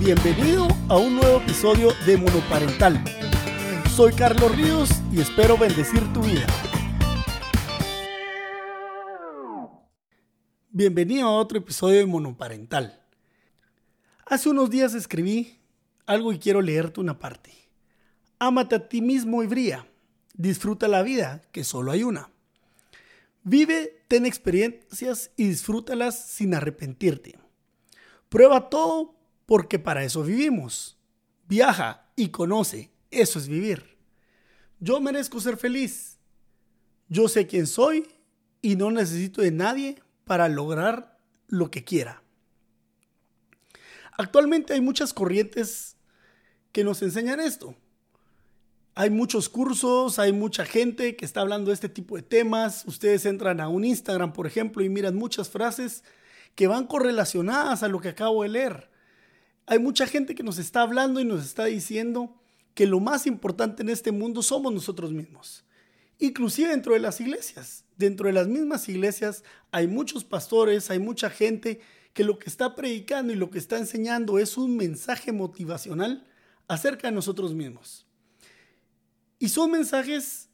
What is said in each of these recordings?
Bienvenido a un nuevo episodio de Monoparental. Soy Carlos Ríos y espero bendecir tu vida. Bienvenido a otro episodio de Monoparental. Hace unos días escribí algo y quiero leerte una parte. Ámate a ti mismo y brilla. Disfruta la vida, que solo hay una. Vive, ten experiencias y disfrútalas sin arrepentirte. Prueba todo porque para eso vivimos. Viaja y conoce, eso es vivir. Yo merezco ser feliz. Yo sé quién soy y no necesito de nadie para lograr lo que quiera. Actualmente hay muchas corrientes que nos enseñan esto. Hay muchos cursos, hay mucha gente que está hablando de este tipo de temas. Ustedes entran a un Instagram, por ejemplo, y miran muchas frases que van correlacionadas a lo que acabo de leer. Hay mucha gente que nos está hablando y nos está diciendo que lo más importante en este mundo somos nosotros mismos. Inclusive dentro de las iglesias. Dentro de las mismas iglesias hay muchos pastores, hay mucha gente que lo que está predicando y lo que está enseñando es un mensaje motivacional acerca de nosotros mismos. Y son mensajes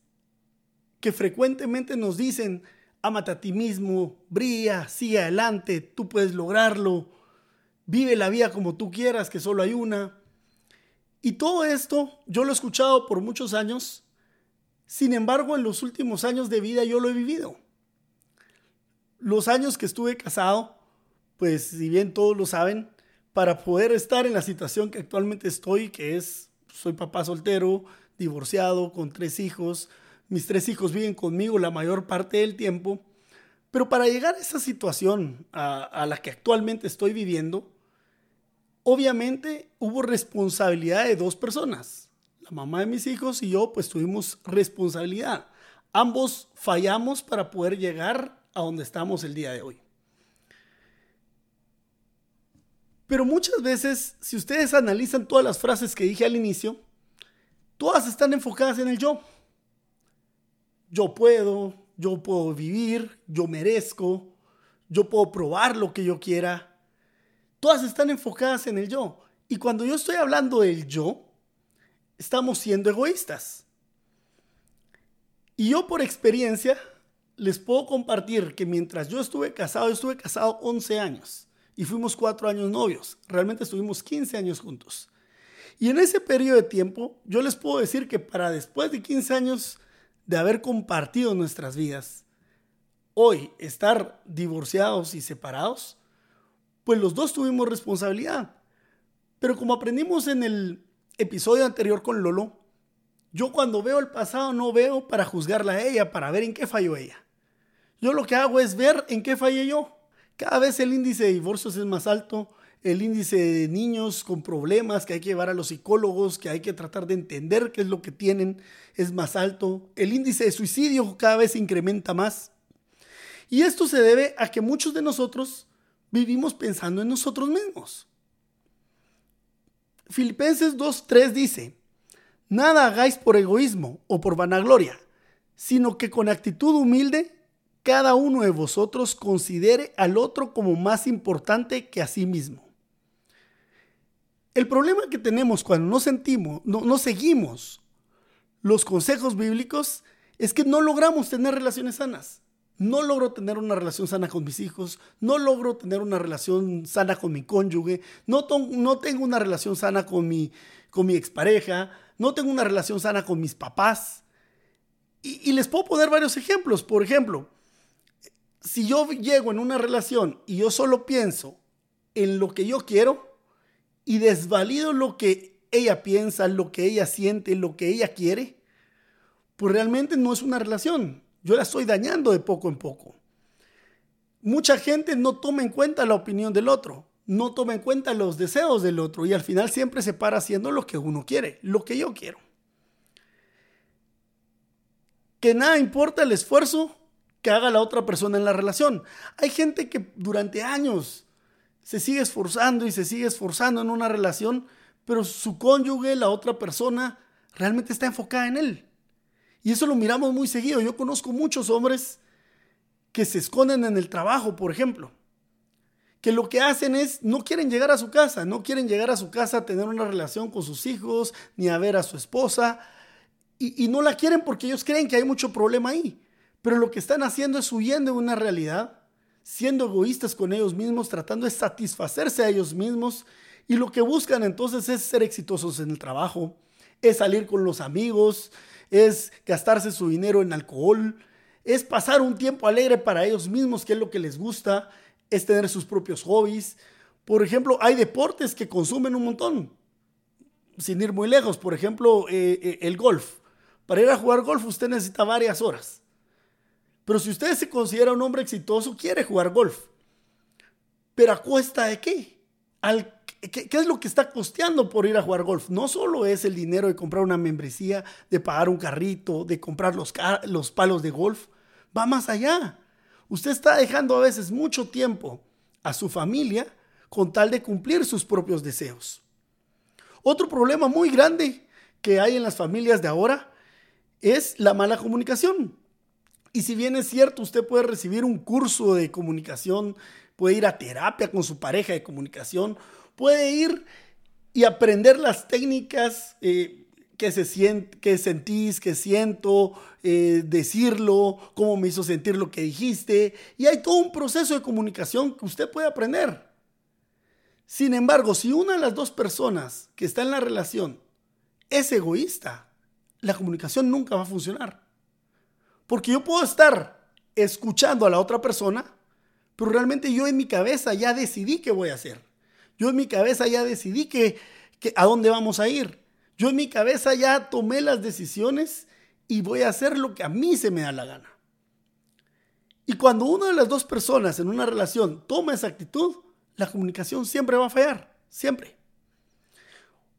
que frecuentemente nos dicen, amate a ti mismo, brilla, sigue adelante, tú puedes lograrlo, vive la vida como tú quieras, que solo hay una. Y todo esto yo lo he escuchado por muchos años, sin embargo en los últimos años de vida yo lo he vivido. Los años que estuve casado, pues si bien todos lo saben, para poder estar en la situación que actualmente estoy, que es, soy papá soltero, divorciado, con tres hijos, mis tres hijos viven conmigo la mayor parte del tiempo, pero para llegar a esa situación a, la que actualmente estoy viviendo, obviamente hubo responsabilidad de dos personas. La mamá de mis hijos y yo pues tuvimos responsabilidad. Ambos fallamos para poder llegar a donde estamos el día de hoy. Pero muchas veces, si ustedes analizan todas las frases que dije al inicio, todas están enfocadas en el yo yo puedo, yo puedo vivir, yo merezco, yo puedo probar lo que yo quiera. Todas están enfocadas en el yo. Y cuando yo estoy hablando del yo, estamos siendo egoístas. Y yo por experiencia les puedo compartir que mientras yo estuve casado, yo estuve casado 11 años y fuimos 4 años novios. Realmente estuvimos 15 años juntos. Y en ese periodo de tiempo, yo les puedo decir que para después de 15 años de haber compartido nuestras vidas, hoy estar divorciados y separados, pues los dos tuvimos responsabilidad. Pero como aprendimos en el episodio anterior con Lolo, yo cuando veo el pasado no veo para juzgarla a ella, para ver en qué falló ella. Yo lo que hago es ver en qué fallé yo. Cada vez el índice de divorcios es más alto, el índice de niños con problemas que hay que llevar a los psicólogos, que hay que tratar de entender qué es lo que tienen, es más alto. El índice de suicidio cada vez se incrementa más. Y esto se debe a que muchos de nosotros vivimos pensando en nosotros mismos. Filipenses 2.3 dice, nada hagáis por egoísmo o por vanagloria, sino que con actitud humilde cada uno de vosotros considere al otro como más importante que a sí mismo. El problema que tenemos cuando no sentimos, no, no seguimos los consejos bíblicos es que no logramos tener relaciones sanas. No logro tener una relación sana con mis hijos, no logro tener una relación sana con mi cónyuge, no, tengo una relación sana con mi, con mi expareja, no tengo una relación sana con mis papás. Y, y les puedo poner varios ejemplos. Por ejemplo, si yo llego en una relación y yo solo pienso en lo que yo quiero, y desvalido lo que ella piensa, lo que ella siente, lo que ella quiere, pues realmente no es una relación. Yo la estoy dañando de poco en poco. Mucha gente no toma en cuenta la opinión del otro, no toma en cuenta los deseos del otro y al final siempre se para haciendo lo que uno quiere, lo que yo quiero. Que nada importa el esfuerzo que haga la otra persona en la relación. Hay gente que durante años se sigue esforzando y se sigue esforzando en una relación, pero su cónyuge, la otra persona, realmente está enfocada en él. Y eso lo miramos muy seguido. Yo conozco muchos hombres que se esconden en el trabajo, por ejemplo, que lo que hacen es, no quieren llegar a su casa, no quieren llegar a su casa a tener una relación con sus hijos, ni a ver a su esposa, y, y no la quieren porque ellos creen que hay mucho problema ahí. Pero lo que están haciendo es huyendo de una realidad, siendo egoístas con ellos mismos, tratando de satisfacerse a ellos mismos, y lo que buscan entonces es ser exitosos en el trabajo, es salir con los amigos, es gastarse su dinero en alcohol, es pasar un tiempo alegre para ellos mismos, que es lo que les gusta, es tener sus propios hobbies. Por ejemplo, hay deportes que consumen un montón, sin ir muy lejos. Por ejemplo, eh, eh, el golf. Para ir a jugar golf usted necesita varias horas. Pero si usted se considera un hombre exitoso, quiere jugar golf. Pero a cuesta de qué? Al ¿Qué, es lo que está costeando por ir a jugar golf? No solo es el dinero de comprar una membresía, de pagar un carrito, de comprar los, los palos de golf. Va más allá. Usted está dejando a veces mucho tiempo a su familia con tal de cumplir sus propios deseos. Otro problema muy grande que hay en las familias de ahora es la mala comunicación. Y si bien es cierto, usted puede recibir un curso de comunicación, puede ir a terapia con su pareja de comunicación puede ir y aprender las técnicas eh, que, se que sentís, que siento, eh, decirlo, cómo me hizo sentir lo que dijiste. Y hay todo un proceso de comunicación que usted puede aprender. Sin embargo, si una de las dos personas que está en la relación es egoísta, la comunicación nunca va a funcionar. Porque yo puedo estar escuchando a la otra persona, pero realmente yo en mi cabeza ya decidí qué voy a hacer. Yo en mi cabeza ya decidí que, a dónde vamos a ir. Yo en mi cabeza ya tomé las decisiones y voy a hacer lo que a mí se me da la gana. Y cuando una de las dos personas en una relación toma esa actitud, la comunicación siempre va a fallar, siempre.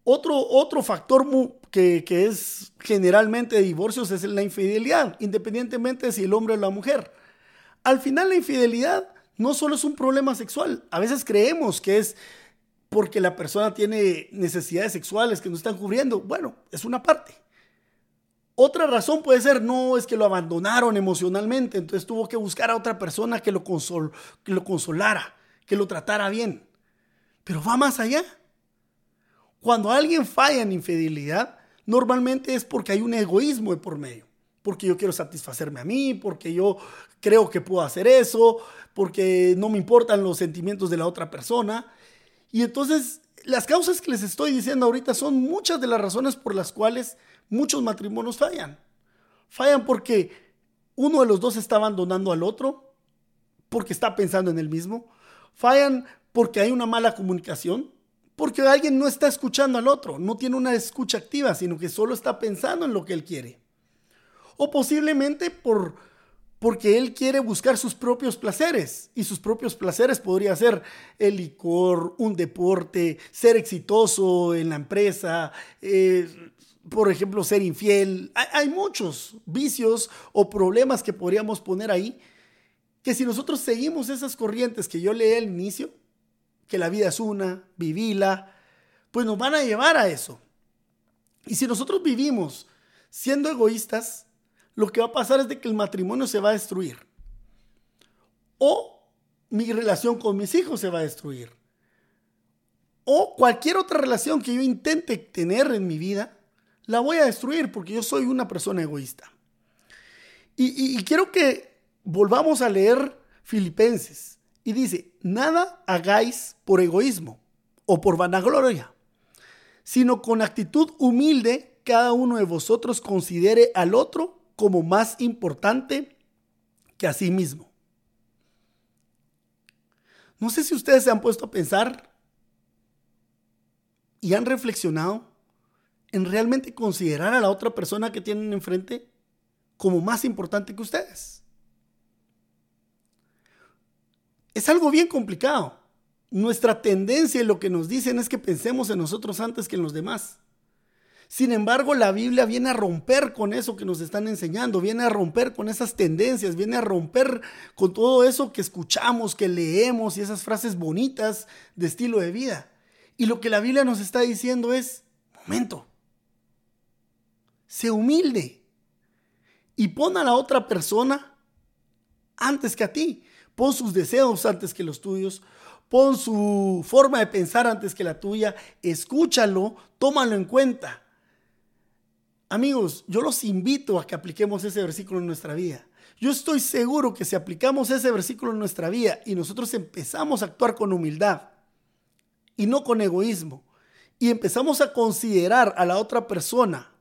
Otro, otro factor que, que, es generalmente divorcios es la infidelidad, independientemente de si el hombre o la mujer. Al final la infidelidad no solo es un problema sexual, a veces creemos que es porque la persona tiene necesidades sexuales que no están cubriendo. Bueno, es una parte. Otra razón puede ser, no, es que lo abandonaron emocionalmente, entonces tuvo que buscar a otra persona que lo, que lo consolara, que lo tratara bien. Pero va más allá. Cuando alguien falla en infidelidad, normalmente es porque hay un egoísmo de por medio. Porque yo quiero satisfacerme a mí, porque yo creo que puedo hacer eso, porque no me importan los sentimientos de la otra persona. Y entonces, las causas que les estoy diciendo ahorita son muchas de las razones por las cuales muchos matrimonios fallan. Fallan porque uno de los dos está abandonando al otro, porque está pensando en el mismo. Fallan porque hay una mala comunicación, porque alguien no está escuchando al otro, no tiene una escucha activa, sino que solo está pensando en lo que él quiere. O posiblemente por porque él quiere buscar sus propios placeres y sus propios placeres podría ser el licor, un deporte, ser exitoso en la empresa, eh, por ejemplo, ser infiel. Hay, muchos vicios o problemas que podríamos poner ahí que si nosotros seguimos esas corrientes que yo leí al inicio, que la vida es una, vivila, pues nos van a llevar a eso. Y si nosotros vivimos siendo egoístas, lo que va a pasar es de que el matrimonio se va a destruir. O mi relación con mis hijos se va a destruir. O cualquier otra relación que yo intente tener en mi vida, la voy a destruir porque yo soy una persona egoísta. Y, quiero que volvamos a leer Filipenses. Y dice, nada hagáis por egoísmo o por vanagloria, sino con actitud humilde cada uno de vosotros considere al otro como más importante que a sí mismo. No sé si ustedes se han puesto a pensar y han reflexionado en realmente considerar a la otra persona que tienen enfrente como más importante que ustedes. Es algo bien complicado. Nuestra tendencia y lo que nos dicen es que pensemos en nosotros antes que en los demás. Sin embargo, la Biblia viene a romper con eso que nos están enseñando, viene a romper con esas tendencias, viene a romper con todo eso que escuchamos, que leemos y esas frases bonitas de estilo de vida. Y lo que la Biblia nos está diciendo es, momento, sé humilde y pon a la otra persona antes que a ti. pon sus deseos antes que los tuyos, pon su forma de pensar antes que la tuya, escúchalo, tómalo en cuenta. Amigos, yo los invito a que apliquemos ese versículo en nuestra vida. Yo estoy seguro que si aplicamos ese versículo en nuestra vida y nosotros empezamos a actuar con humildad y no con egoísmo y empezamos a considerar a la otra persona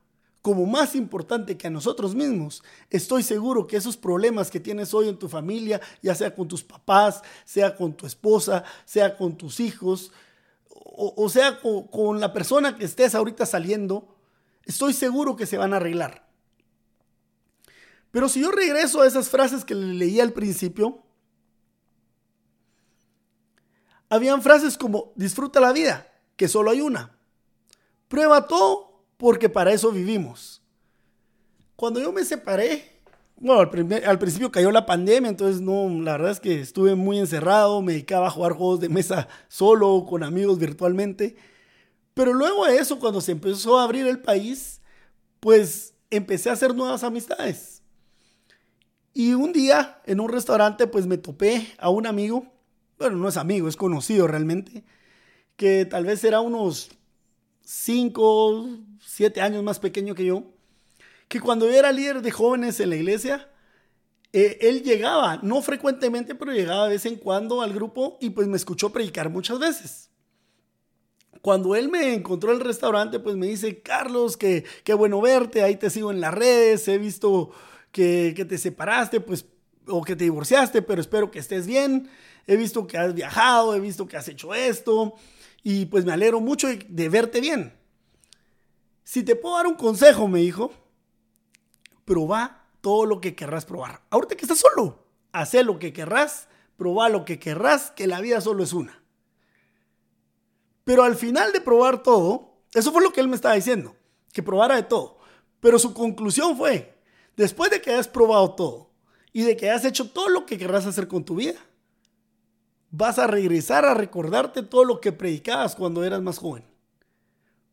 como más importante que a nosotros mismos, estoy seguro que esos problemas que tienes hoy en tu familia, ya sea con tus papás, sea con tu esposa, sea con tus hijos, o, sea con, con la persona que estés ahorita saliendo, estoy seguro que se van a arreglar. Pero si yo regreso a esas frases que le leí al principio, habían frases como disfruta la vida, que solo hay una. Prueba todo porque para eso vivimos. Cuando yo me separé, bueno, al, principio cayó la pandemia, entonces no, la verdad es que estuve muy encerrado, me dedicaba a jugar juegos de mesa solo, con amigos virtualmente. Pero luego de eso, cuando se empezó a abrir el país, pues empecé a hacer nuevas amistades. Y un día en un restaurante, pues me topé a un amigo, bueno, no es amigo, es conocido realmente, que tal vez era unos 5, 7 años más pequeño que yo, que cuando yo era líder de jóvenes en la iglesia, eh, él llegaba, no frecuentemente, pero llegaba de vez en cuando al grupo y pues me escuchó predicar muchas veces. Cuando él me encontró en el restaurante, pues me dice, Carlos, que qué bueno verte, ahí te sigo en las redes, he visto que, que te separaste, pues, o que te divorciaste, pero espero que estés bien, he visto que has viajado, he visto que has hecho esto, y pues me alegro mucho de verte bien. Si te puedo dar un consejo, me dijo, proba todo lo que querrás probar. Ahorita que estás solo, haz lo que querrás, proba lo que querrás, que la vida solo es una. Pero al final de probar todo, eso fue lo que él me estaba diciendo, que probara de todo. Pero su conclusión fue, después de que hayas probado todo y de que hayas hecho todo lo que querrás hacer con tu vida, vas a regresar a recordarte todo lo que predicabas cuando eras más joven.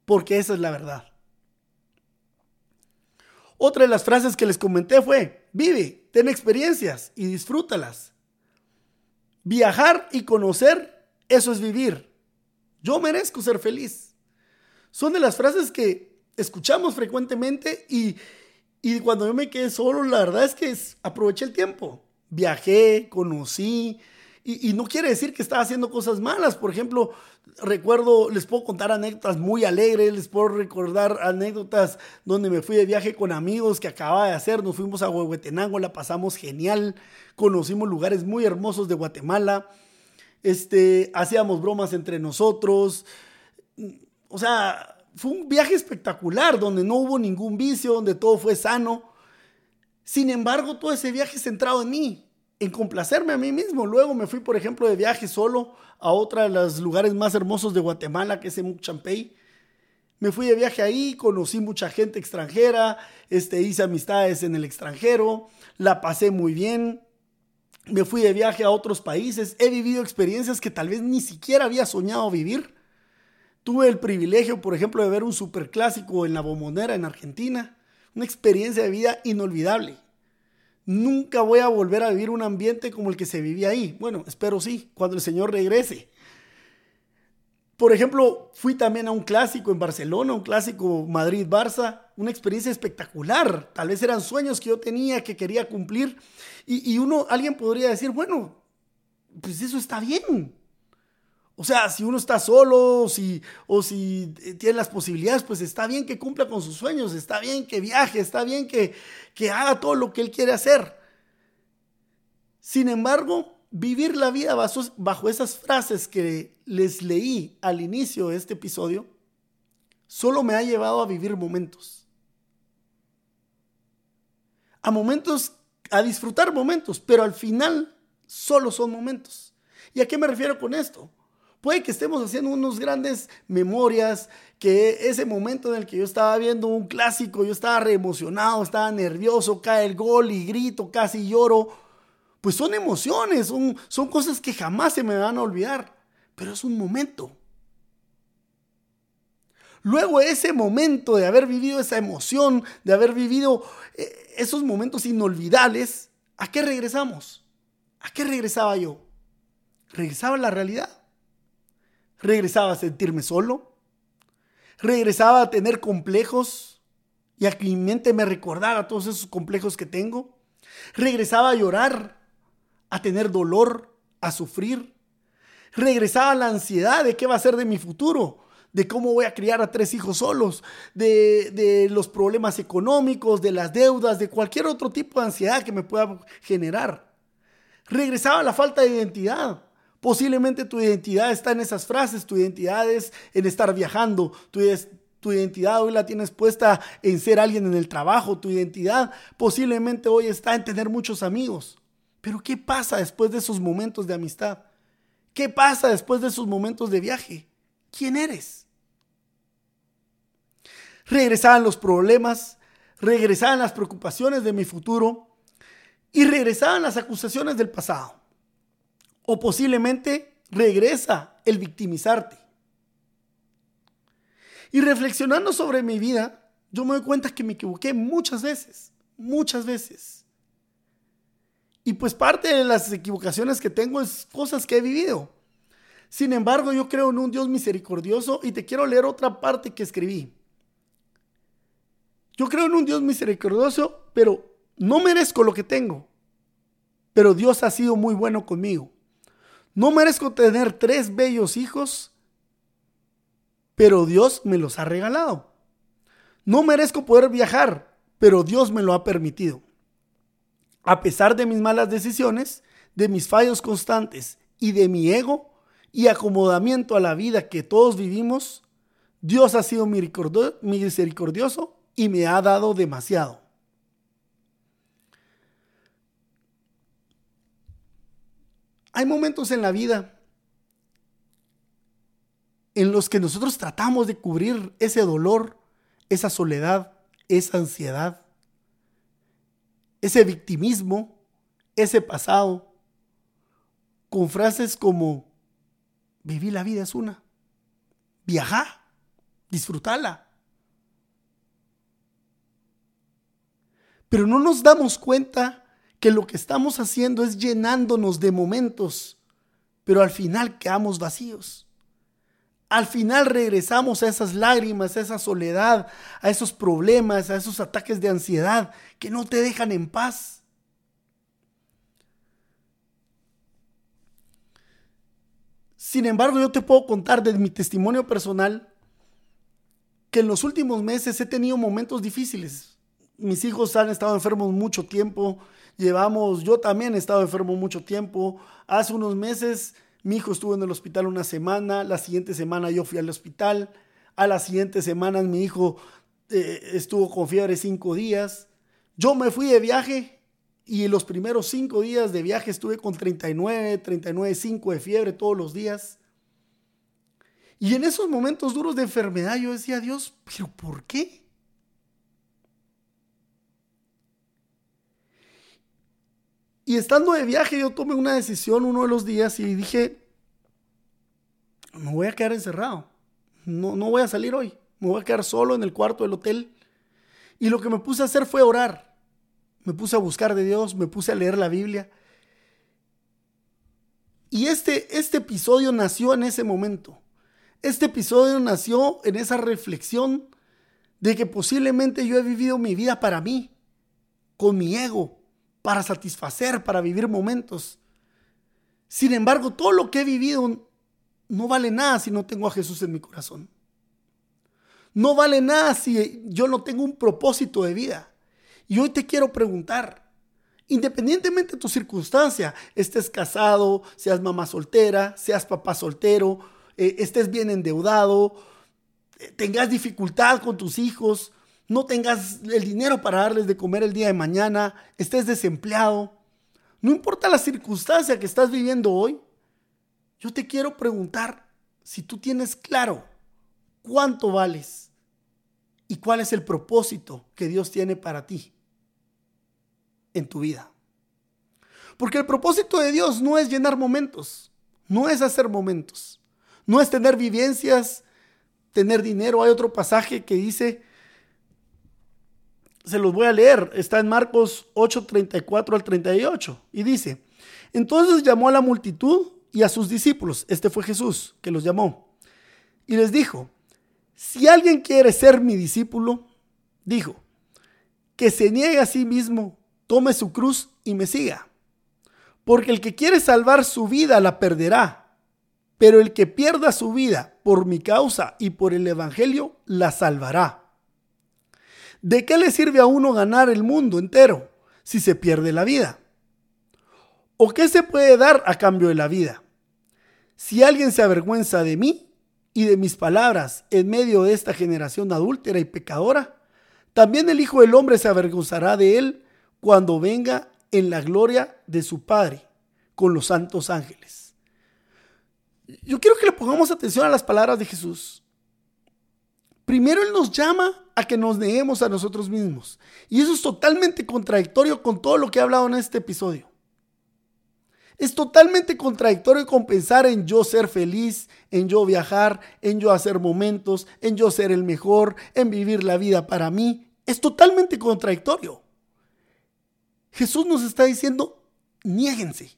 Porque esa es la verdad. Otra de las frases que les comenté fue, vive, ten experiencias y disfrútalas. Viajar y conocer, eso es vivir. Yo merezco ser feliz. Son de las frases que escuchamos frecuentemente y, y cuando yo me quedé solo, la verdad es que aproveché el tiempo. Viajé, conocí, y, no quiere decir que estaba haciendo cosas malas. Por ejemplo, recuerdo, les puedo contar anécdotas muy alegres, les puedo recordar anécdotas donde me fui de viaje con amigos que acababa de hacer. Nos fuimos a Huehuetenango, la pasamos genial, conocimos lugares muy hermosos de Guatemala. Este, hacíamos bromas entre nosotros. O sea, fue un viaje espectacular donde no hubo ningún vicio, donde todo fue sano. Sin embargo, todo ese viaje centrado en mí, en complacerme a mí mismo. Luego me fui, por ejemplo, de viaje solo a otro de los lugares más hermosos de Guatemala, que es en Champey. Me fui de viaje ahí, conocí mucha gente extranjera, este, hice amistades en el extranjero, la pasé muy bien. Me fui de viaje a otros países, he vivido experiencias que tal vez ni siquiera había soñado vivir. Tuve el privilegio, por ejemplo, de ver un superclásico en la Bombonera en Argentina, una experiencia de vida inolvidable. Nunca voy a volver a vivir un ambiente como el que se vivía ahí. Bueno, espero sí, cuando el Señor regrese. Por ejemplo, fui también a un clásico en Barcelona, un clásico Madrid-Barça, una experiencia espectacular. Tal vez eran sueños que yo tenía, que quería cumplir. Y, y uno, alguien podría decir, bueno, pues eso está bien. O sea, si uno está solo si, o si eh, tiene las posibilidades, pues está bien que cumpla con sus sueños, está bien que viaje, está bien que, que haga todo lo que él quiere hacer. Sin embargo, vivir la vida bajo, bajo esas frases que les leí al inicio de este episodio, solo me ha llevado a vivir momentos. A momentos, a disfrutar momentos, pero al final solo son momentos. ¿Y a qué me refiero con esto? Puede que estemos haciendo unos grandes memorias, que ese momento en el que yo estaba viendo un clásico, yo estaba re emocionado, estaba nervioso, cae el gol y grito, casi lloro. Pues son emociones, son, son cosas que jamás se me van a olvidar, pero es un momento. Luego ese momento de haber vivido esa emoción, de haber vivido eh, esos momentos inolvidables, ¿a qué regresamos? ¿A qué regresaba yo? Regresaba a la realidad. Regresaba a sentirme solo. Regresaba a tener complejos y a que mi mente me recordara todos esos complejos que tengo. Regresaba a llorar, a tener dolor, a sufrir. Regresaba la ansiedad de qué va a ser de mi futuro, de cómo voy a criar a tres hijos solos, de, de, los problemas económicos, de las deudas, de cualquier otro tipo de ansiedad que me pueda generar. Regresaba a la falta de identidad. Posiblemente tu identidad está en esas frases, tu identidad es en estar viajando, tu, tu identidad hoy la tienes puesta en ser alguien en el trabajo. Tu identidad posiblemente hoy está en tener muchos amigos. Pero ¿qué pasa después de esos momentos de amistad? ¿Qué pasa después de esos momentos de viaje? ¿Quién eres? Regresaban los problemas, regresaban las preocupaciones de mi futuro y regresaban las acusaciones del pasado. O posiblemente regresa el victimizarte. Y reflexionando sobre mi vida, yo me doy cuenta que me equivoqué muchas veces, muchas veces. Y pues parte de las equivocaciones que tengo es cosas que he vivido. Sin embargo, yo creo en un Dios misericordioso y te quiero leer otra parte que escribí. Yo creo en un Dios misericordioso, pero no merezco lo que tengo. Pero Dios ha sido muy bueno conmigo. No merezco tener tres bellos hijos, pero Dios me los ha regalado. No merezco poder viajar, pero Dios me lo ha permitido. A pesar de mis malas decisiones, de mis fallos constantes y de mi ego y acomodamiento a la vida que todos vivimos, Dios ha sido misericordioso y me ha dado demasiado. Hay momentos en la vida en los que nosotros tratamos de cubrir ese dolor, esa soledad, esa ansiedad, ese victimismo, ese pasado, con frases como, viví la vida es una, viajá, disfrutala. Pero no nos damos cuenta que lo que estamos haciendo es llenándonos de momentos, pero al final quedamos vacíos al final regresamos a esas lágrimas, a esa soledad, a esos problemas, a esos ataques de ansiedad que no te dejan en paz. Sin embargo, yo te puedo contar de mi testimonio personal que en los últimos meses he tenido momentos difíciles. Mis hijos han estado enfermos mucho tiempo, llevamos, yo también he estado enfermo mucho tiempo. Hace unos meses mi hijo estuvo en el hospital una semana, la siguiente semana yo fui al hospital, a las siguientes semanas mi hijo eh, estuvo con fiebre cinco días. Yo me fui de viaje y en los primeros cinco días de viaje estuve con 39, 39,5 de fiebre todos los días. Y en esos momentos duros de enfermedad yo decía, Dios, ¿pero por qué? Estando de viaje, yo tomé una decisión uno de los días y dije, me voy a quedar encerrado. No, no voy a salir hoy. Me voy a quedar solo en el cuarto del hotel. Y lo que me puse a hacer fue orar. Me puse a buscar de Dios, me puse a leer la Biblia. Y este, este episodio nació en ese momento. Este episodio nació en esa reflexión de que posiblemente yo he vivido mi vida para mí, con mi ego, para satisfacer, para vivir momentos. Sin embargo, todo lo que he vivido no vale nada si no tengo a Jesús en mi corazón. No vale nada si yo no tengo un propósito de vida. Y hoy te quiero preguntar, independientemente de tu circunstancia, estés casado, seas mamá soltera, seas papá soltero, eh, estés bien endeudado, eh, tengas dificultad con tus hijos, no tengas el dinero para darles de comer el día de mañana, estés desempleado, no importa la circunstancia que estás viviendo hoy, yo te quiero preguntar si tú tienes claro cuánto vales y cuál es el propósito que Dios tiene para ti en tu vida. Porque el propósito de Dios no es llenar momentos, no es hacer momentos, no es tener vivencias, tener dinero. Hay otro pasaje que dice se los voy a leer. Está en Marcos 8, 34 al 38. Y dice, Entonces llamó a la multitud y a sus discípulos. Este fue Jesús que los llamó. Y les dijo, si alguien quiere ser mi discípulo, dijo, que se niegue a sí mismo, tome su cruz y me siga. Porque el que quiere salvar su vida la perderá, pero el que pierda su vida por mi causa y por el Evangelio la salvará. ¿De qué le sirve a uno ganar el mundo entero si se pierde la vida? ¿O qué se puede dar a cambio de la vida? Si alguien se avergüenza de mí y de mis palabras en medio de esta generación adúltera y pecadora, también el Hijo del Hombre se avergonzará de él cuando venga en la gloria de su Padre con los santos ángeles. Yo quiero que le pongamos atención a las palabras de Jesús. Primero Él nos llama a que nos neguemos a nosotros mismos. Y eso es totalmente contradictorio con todo lo que he hablado en este episodio. Es totalmente contradictorio con pensar en yo ser feliz, en yo viajar, en yo hacer momentos, en yo ser el mejor, en vivir la vida para mí. Es totalmente contradictorio. Jesús nos está diciendo, niéguense.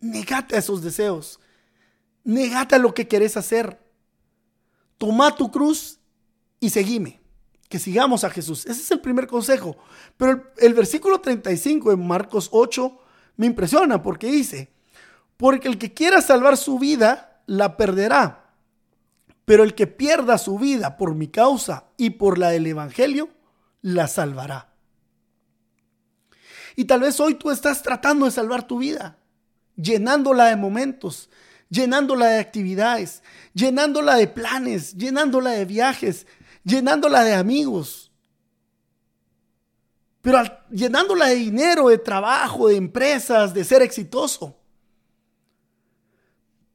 Negate a esos deseos. Negate a lo que querés hacer. Toma tu cruz y seguime. Que sigamos a Jesús. Ese es el primer consejo. Pero el, versículo 35 en Marcos 8 me impresiona porque dice, porque el que quiera salvar su vida, la perderá. Pero el que pierda su vida por mi causa y por la del Evangelio, la salvará. Y tal vez hoy tú estás tratando de salvar tu vida, llenándola de momentos, llenándola de actividades, llenándola de planes, llenándola de viajes, llenándola de amigos, pero llenándola de dinero, de trabajo, de empresas, de ser exitoso.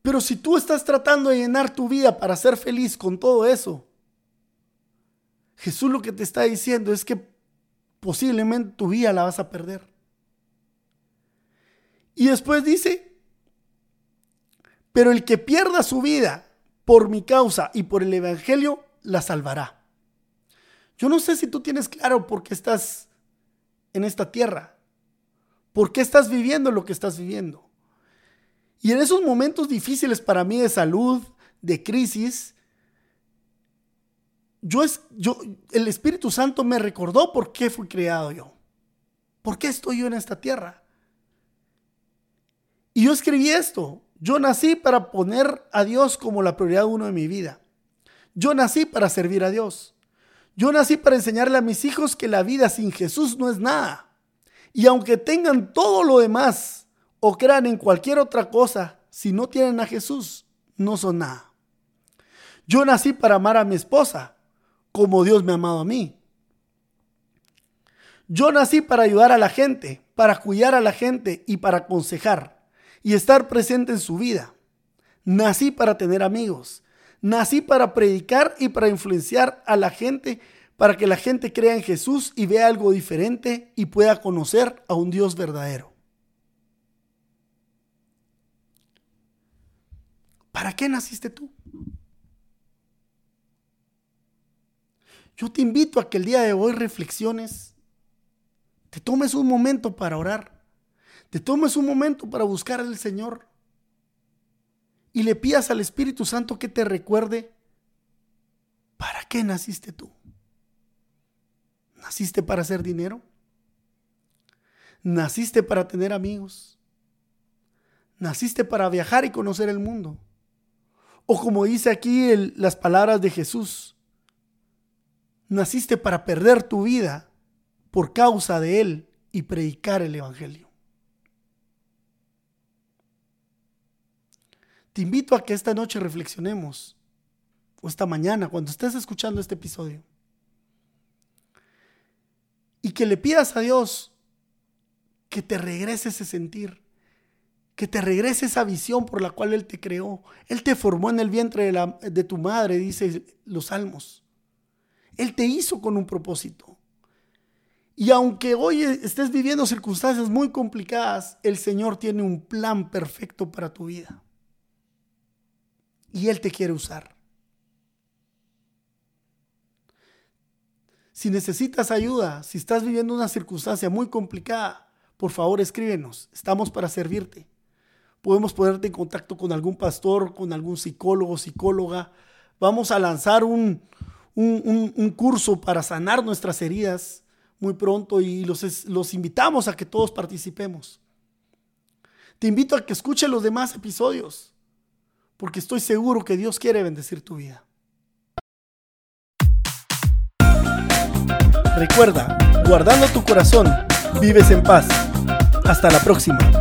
Pero si tú estás tratando de llenar tu vida para ser feliz con todo eso, Jesús lo que te está diciendo es que posiblemente tu vida la vas a perder. Y después dice, pero el que pierda su vida por mi causa y por el Evangelio, la salvará. Yo no sé si tú tienes claro por qué estás en esta tierra? ¿Por qué estás viviendo lo que estás viviendo? Y en esos momentos difíciles para mí de salud, de crisis, yo es, yo, el Espíritu Santo me recordó por qué fui creado yo. ¿Por qué estoy yo en esta tierra? Y yo escribí esto. Yo nací para poner a Dios como la prioridad uno de mi vida. Yo nací para servir a Dios. Yo nací para enseñarle a mis hijos que la vida sin Jesús no es nada. Y aunque tengan todo lo demás o crean en cualquier otra cosa, si no tienen a Jesús, no son nada. Yo nací para amar a mi esposa, como Dios me ha amado a mí. Yo nací para ayudar a la gente, para cuidar a la gente y para aconsejar y estar presente en su vida. Nací para tener amigos. Nací para predicar y para influenciar a la gente, para que la gente crea en Jesús y vea algo diferente y pueda conocer a un Dios verdadero. ¿Para qué naciste tú? Yo te invito a que el día de hoy reflexiones, te tomes un momento para orar, te tomes un momento para buscar al Señor y le pidas al Espíritu Santo que te recuerde para qué naciste tú. ¿Naciste para hacer dinero? ¿Naciste para tener amigos? ¿Naciste para viajar y conocer el mundo? O como dice aquí las palabras de Jesús, naciste para perder tu vida por causa de Él y predicar el Evangelio. Te invito a que esta noche reflexionemos, o esta mañana, cuando estés escuchando este episodio, y que le pidas a Dios que te regrese ese sentir, que te regrese esa visión por la cual Él te creó. Él te formó en el vientre de, de tu madre, dice los salmos. Él te hizo con un propósito. Y aunque hoy estés viviendo circunstancias muy complicadas, el Señor tiene un plan perfecto para tu vida y Él te quiere usar. Si necesitas ayuda, si estás viviendo una circunstancia muy complicada, por favor escríbenos. Estamos para servirte. Podemos ponerte en contacto con algún pastor, con algún psicólogo, psicóloga. Vamos a lanzar un, un, curso para sanar nuestras heridas muy pronto y los, los invitamos a que todos participemos. Te invito a que escuches los demás episodios, porque estoy seguro que Dios quiere bendecir tu vida. Recuerda, guardando tu corazón, vives en paz. Hasta la próxima.